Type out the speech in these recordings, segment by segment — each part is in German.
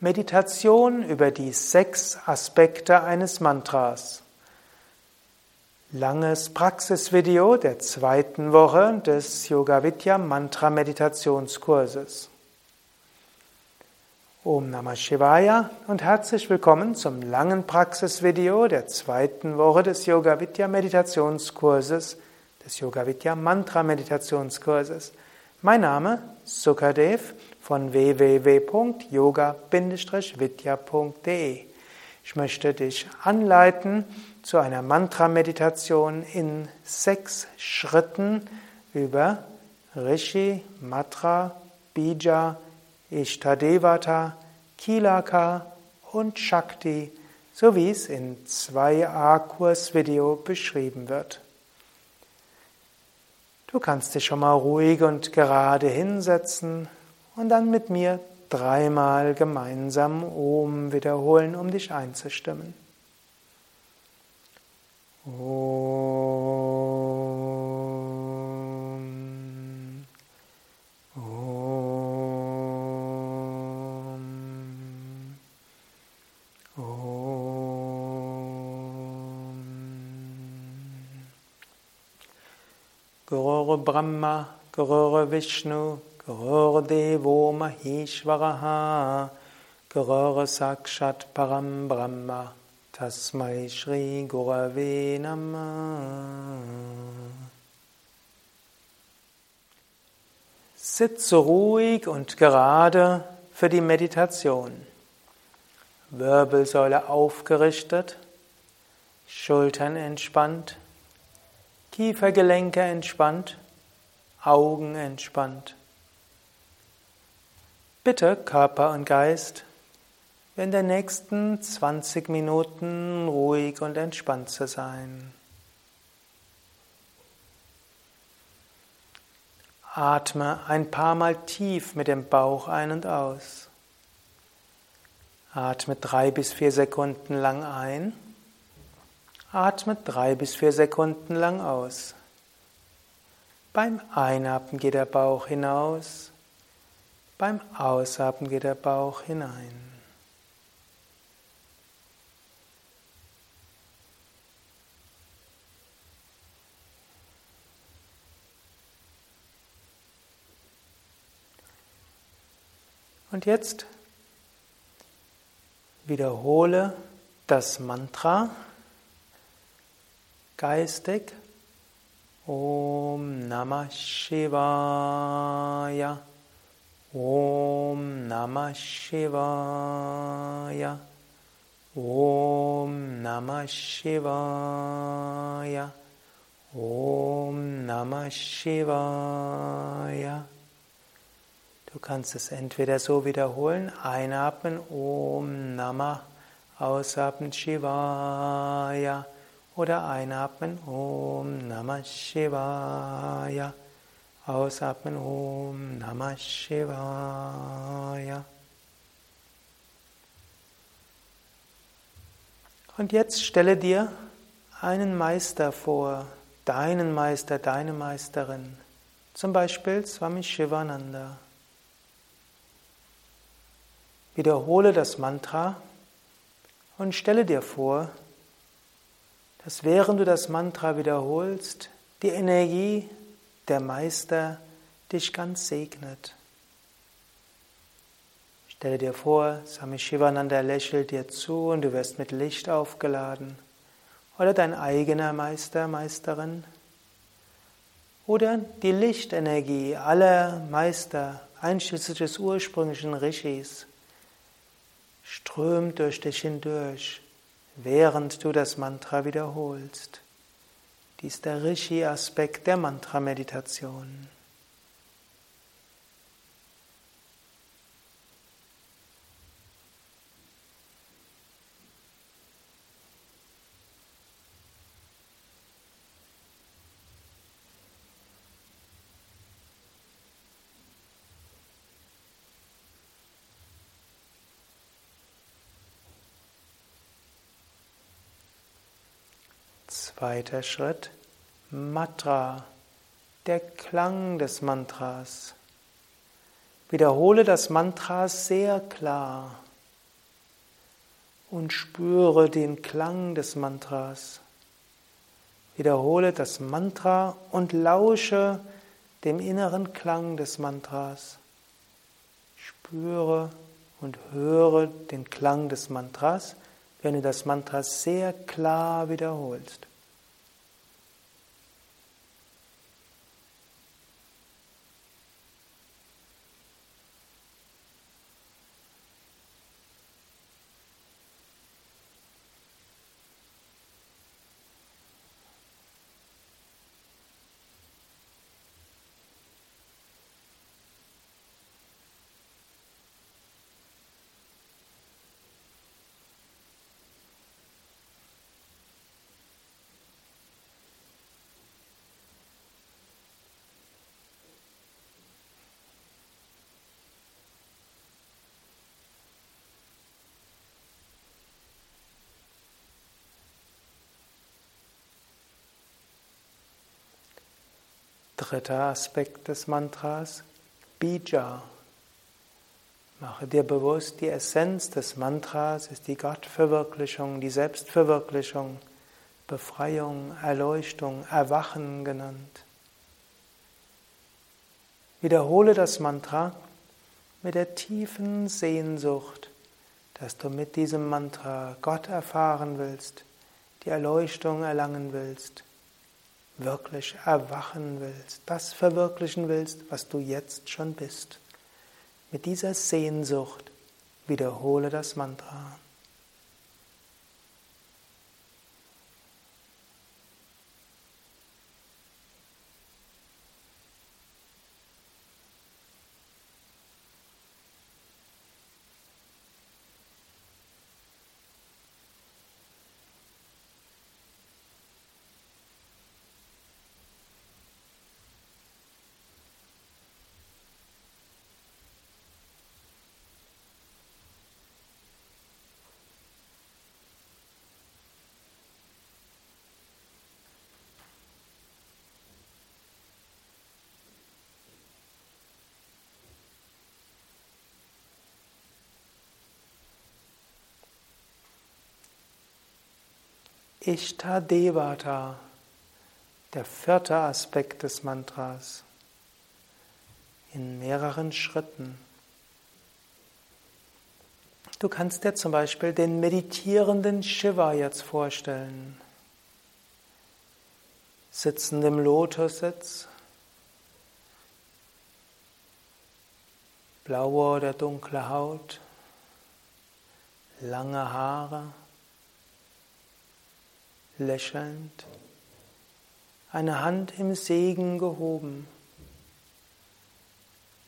Meditation über die sechs Aspekte eines Mantras. Langes Praxisvideo der zweiten Woche des Yoga Vidya Mantra Meditationskurses. Om Namah Shivaya und herzlich willkommen zum langen Praxisvideo der zweiten Woche des Yoga Vidya Meditationskurses, des Yoga Vidya Mantra Meditationskurses. Mein Name Sukadev von www.yoga-vidya.de. Ich möchte dich anleiten zu einer Mantra-Meditation in sechs Schritten über Rishi, Matra, Bija, Ishtadevata, Kilaka und Shakti, so wie es in 2a-Kursvideo beschrieben wird. Du kannst dich schon mal ruhig und gerade hinsetzen und dann mit mir dreimal gemeinsam Om wiederholen, um dich einzustimmen. Om. Om. Om. Guru Brahma, Guru Vishnu, Gurdevo Maheshwaraha Gurur Sakshat Param Brahma Tasmai Shri Gurave Namah Sitze ruhig und gerade für die Meditation. Wirbelsäule aufgerichtet, Schultern entspannt, Kiefergelenke entspannt, Augen entspannt. Bitte Körper und Geist in den nächsten 20 Minuten ruhig und entspannt zu sein. Atme ein paar Mal tief mit dem Bauch ein und aus. Atme drei bis vier Sekunden lang ein. Atme drei bis vier Sekunden lang aus. Beim Einatmen geht der Bauch hinaus. Beim Ausatmen geht der Bauch hinein. Und jetzt wiederhole das Mantra geistig. Om Namah Shivaya. Om Namah Shivaya. Om Namah Shivaya. Om Namah Shivaya. Du kannst es entweder so wiederholen, einatmen, Om Namah, ausatmen, Shivaya, oder einatmen, Om Namah Shivaya. Ausatmen Om Namah Shivaya. Und jetzt stelle dir einen Meister vor, deinen Meister, deine Meisterin, zum Beispiel Swami Shivananda. Wiederhole das Mantra und stelle dir vor, dass während du das Mantra wiederholst, die Energie der Meister dich ganz segnet. Stelle dir vor, Swami Shivananda lächelt dir zu und du wirst mit Licht aufgeladen. Oder dein eigener Meister, Meisterin. Oder die Lichtenergie aller Meister, einschließlich des ursprünglichen Rishis, strömt durch dich hindurch, während du das Mantra wiederholst. Dies ist der Rishi-Aspekt der Mantra-Meditation. Zweiter Schritt, Matra, der Klang des Mantras. Wiederhole das Mantra sehr klar. und spüre den Klang des Mantras. Wiederhole das Mantra und lausche dem inneren Klang des Mantras. Spüre und höre den Klang des Mantras, wenn du das Mantra sehr klar wiederholst. Dritter Aspekt des Mantras, Bija. Mache dir bewusst, die Essenz des Mantras ist die Gottverwirklichung, die Selbstverwirklichung, Befreiung, Erleuchtung, Erwachen genannt. Wiederhole das Mantra mit der tiefen Sehnsucht, dass du mit diesem Mantra Gott erfahren willst, die Erleuchtung erlangen willst wirklich erwachen willst, das verwirklichen willst, was du jetzt schon bist. Mit dieser Sehnsucht wiederhole das Mantra. Ishtadevata, der vierte Aspekt des Mantras, in mehreren Schritten. Du kannst dir zum Beispiel den meditierenden Shiva jetzt vorstellen. Sitzend im Lotussitz, blaue oder dunkle Haut, lange Haare lächelnd, eine Hand im Segen gehoben.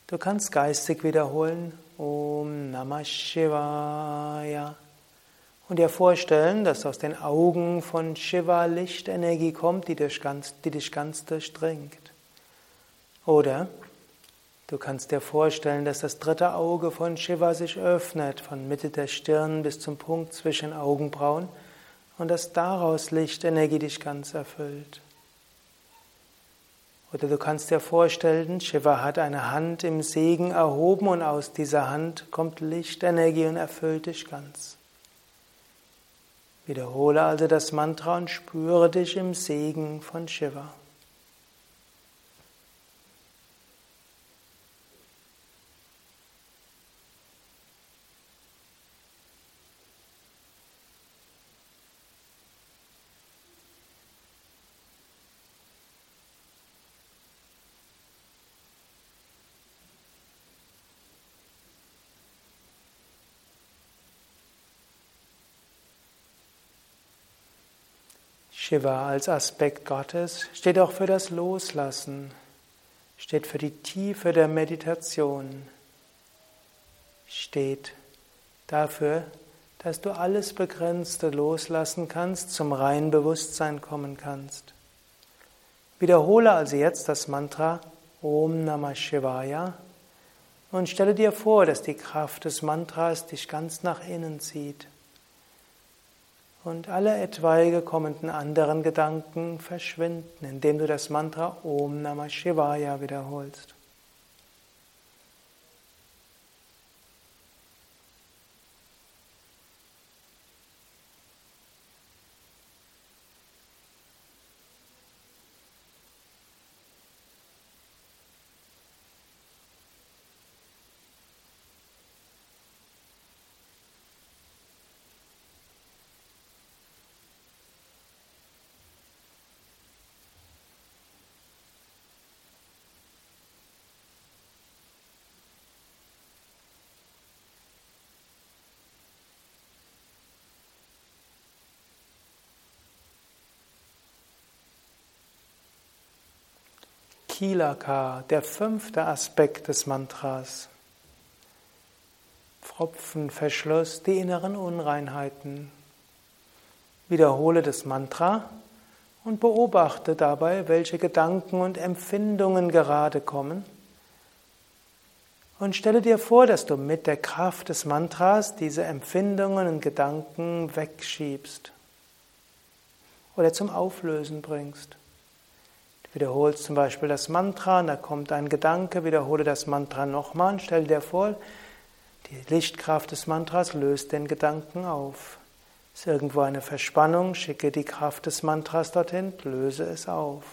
Du kannst geistig wiederholen Om Namah Shivaya und dir vorstellen, dass aus den Augen von Shiva Lichtenergie kommt, die dich ganz, die dich ganz durchdringt. Oder du kannst dir vorstellen, dass das dritte Auge von Shiva sich öffnet, von Mitte der Stirn bis zum Punkt zwischen Augenbrauen und dass daraus Lichtenergie dich ganz erfüllt. Oder du kannst dir vorstellen, Shiva hat eine Hand im Segen erhoben und aus dieser Hand kommt Lichtenergie und erfüllt dich ganz. Wiederhole also das Mantra und spüre dich im Segen von Shiva. Shiva als Aspekt Gottes steht auch für das Loslassen, steht für die Tiefe der Meditation, steht dafür, dass du alles Begrenzte loslassen kannst, zum reinen Bewusstsein kommen kannst. Wiederhole also jetzt das Mantra Om Namah Shivaya und stelle dir vor, dass die Kraft des Mantras dich ganz nach innen zieht und alle etwaige kommenden anderen Gedanken verschwinden, indem du das Mantra Om Namah Shivaya wiederholst. Kilaka, der fünfte Aspekt des Mantras. Pfropfenverschluss, die inneren Unreinheiten. Wiederhole das Mantra und beobachte dabei, welche Gedanken und Empfindungen gerade kommen. Und stelle dir vor, dass du mit der Kraft des Mantras diese Empfindungen und Gedanken wegschiebst oder zum Auflösen bringst. Wiederholst zum Beispiel das Mantra, da kommt ein Gedanke, wiederhole das Mantra nochmal und stell dir vor, die Lichtkraft des Mantras löst den Gedanken auf. Ist irgendwo eine Verspannung, schicke die Kraft des Mantras dorthin, löse es auf.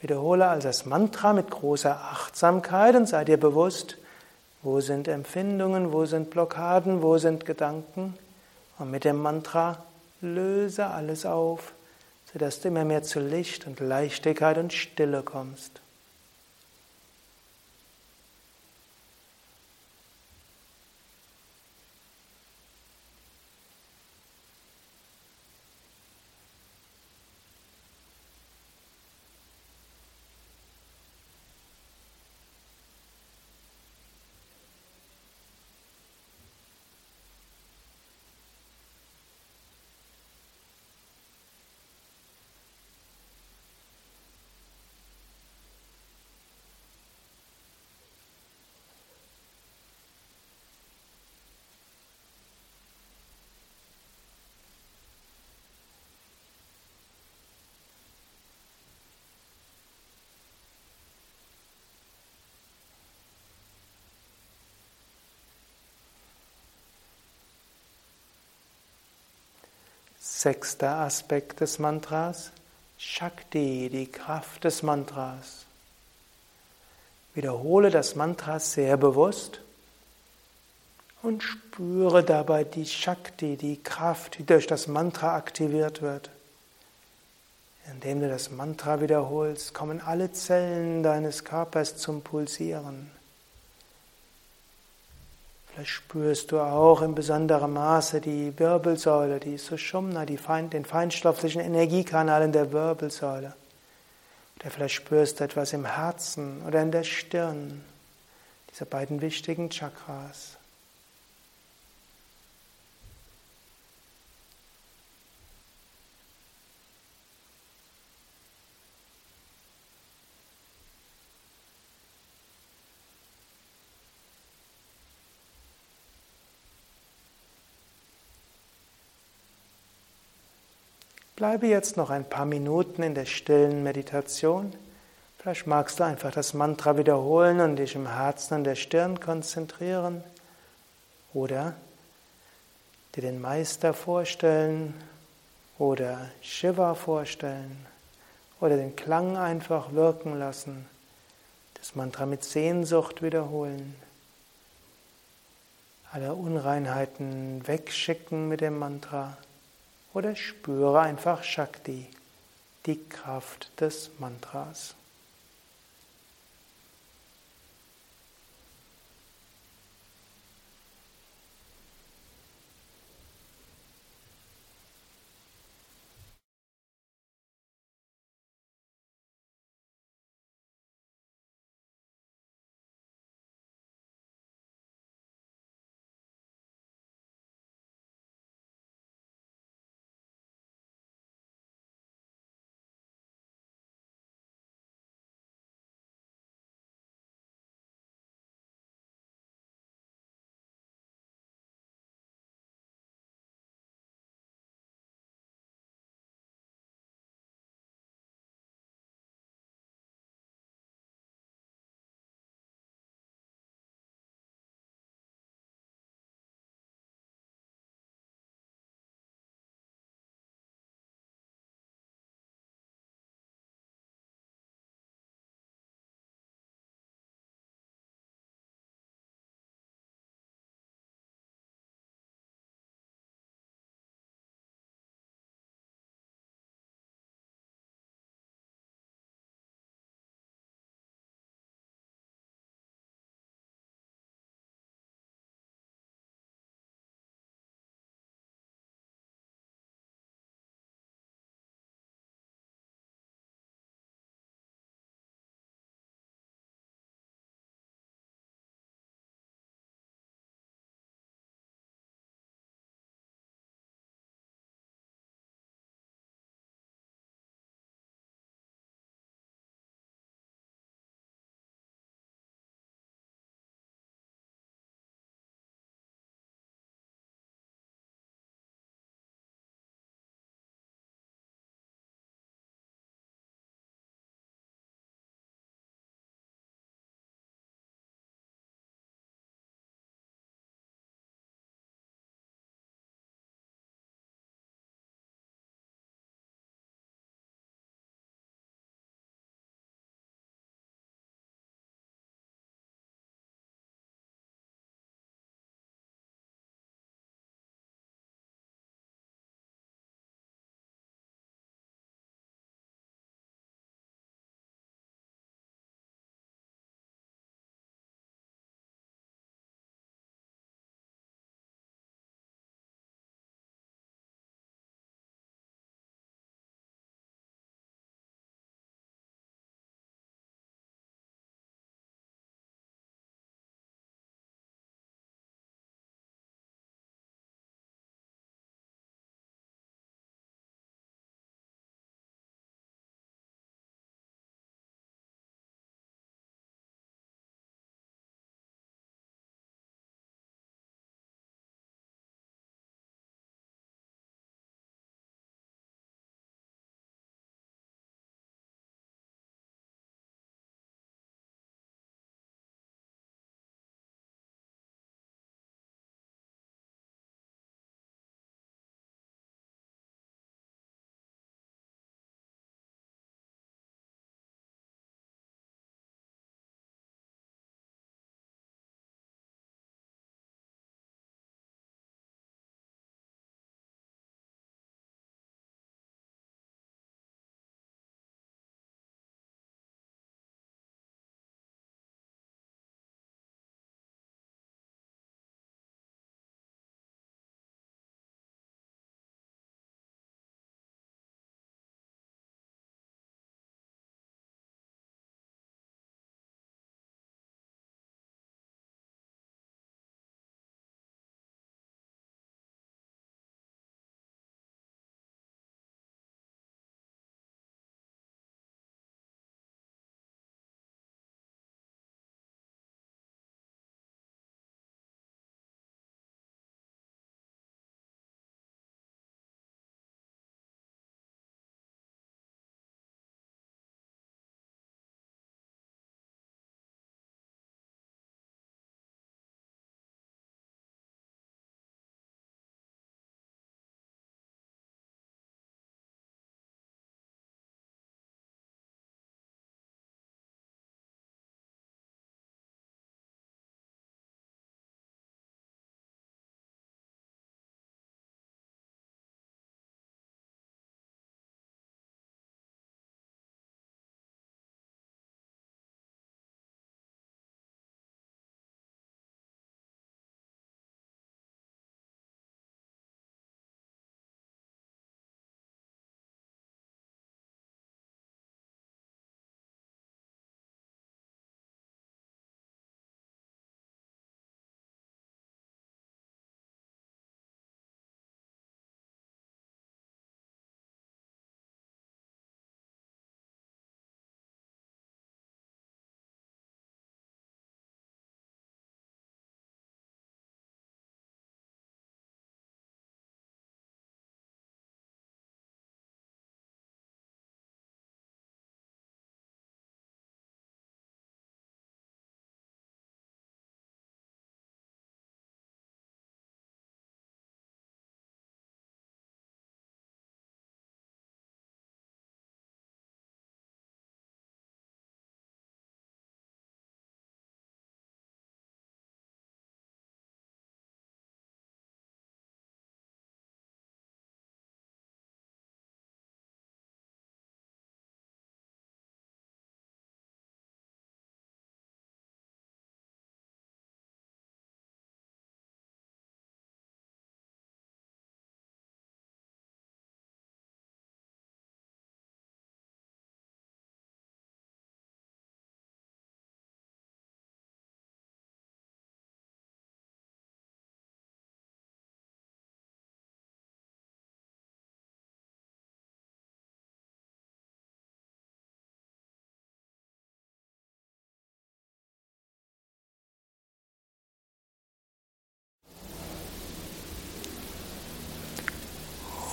Wiederhole also das Mantra mit großer Achtsamkeit und sei dir bewusst, wo sind Empfindungen, wo sind Blockaden, wo sind Gedanken. Und mit dem Mantra löse alles auf, sodass du immer mehr zu Licht und Leichtigkeit und Stille kommst. Sechster Aspekt des Mantras, Shakti, die Kraft des Mantras. Wiederhole das Mantra sehr bewusst und spüre dabei die Shakti, die Kraft, die durch das Mantra aktiviert wird. Indem du das Mantra wiederholst, kommen alle Zellen deines Körpers zum Pulsieren. Vielleicht spürst du auch in besonderem Maße die Wirbelsäule, die Sushumna, die fein, den feinstofflichen Energiekanal in der Wirbelsäule. Oder vielleicht spürst du etwas im Herzen oder in der Stirn, diese beiden wichtigen Chakras. Bleibe jetzt noch ein paar Minuten in der stillen Meditation. Vielleicht magst du einfach das Mantra wiederholen und dich im Herzen und der Stirn konzentrieren. Oder dir den Meister vorstellen oder Shiva vorstellen oder den Klang einfach wirken lassen. Das Mantra mit Sehnsucht wiederholen. Alle Unreinheiten wegschicken mit dem Mantra. Oder spüre einfach Shakti, die Kraft des Mantras.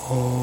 Oh.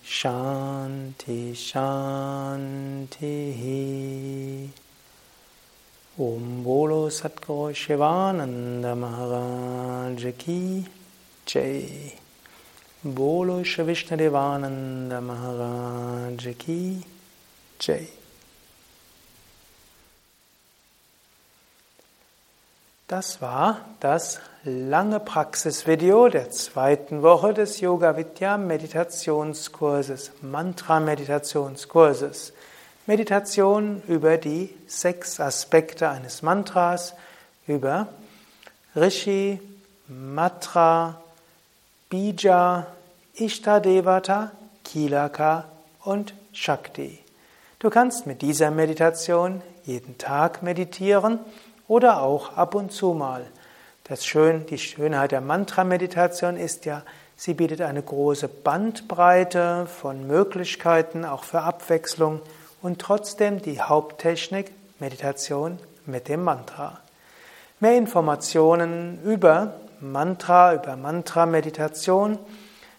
Shanti, Shanti. Om Bolo Satguru Shivananda Maharaj Ki Jai. Bolo Shivishna Devananda Maharaj Ki Jai. Das war das lange Praxisvideo der zweiten Woche des Yoga Vidya Meditationskurses, Mantra Meditationskurses. Meditation über die sechs Aspekte eines Mantras, über Rishi, Matra, Bija, Ishtadevata, Kilaka und Shakti. Du kannst mit dieser Meditation jeden Tag meditieren oder auch ab und zu mal. Das Schön, die Schönheit der Mantra-Meditation ist ja, sie bietet eine große Bandbreite von Möglichkeiten, auch für Abwechslung und trotzdem die Haupttechnik Meditation mit dem Mantra. Mehr Informationen über Mantra, über Mantra-Meditation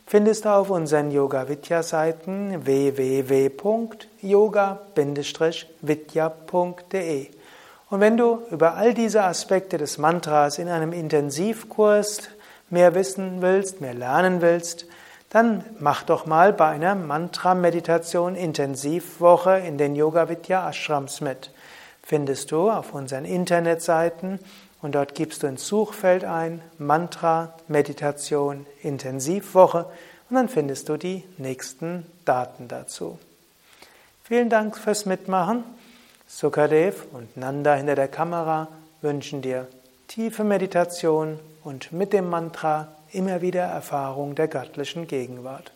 findest du auf unseren Yoga Vidya Seiten www.yoga-vidya.de. Und wenn du über all diese Aspekte des Mantras in einem Intensivkurs mehr wissen willst, mehr lernen willst, dann mach doch mal bei einer Mantra-Meditation Intensivwoche in den Yoga Vidya Ashrams mit. Findest du auf unseren Internetseiten und dort gibst du ins Suchfeld ein Mantra Meditation Intensivwoche und dann findest du die nächsten Daten dazu. Vielen Dank fürs Mitmachen. Sukadev und Nanda hinter der Kamera wünschen dir tiefe Meditation und mit dem Mantra immer wieder Erfahrung der göttlichen Gegenwart.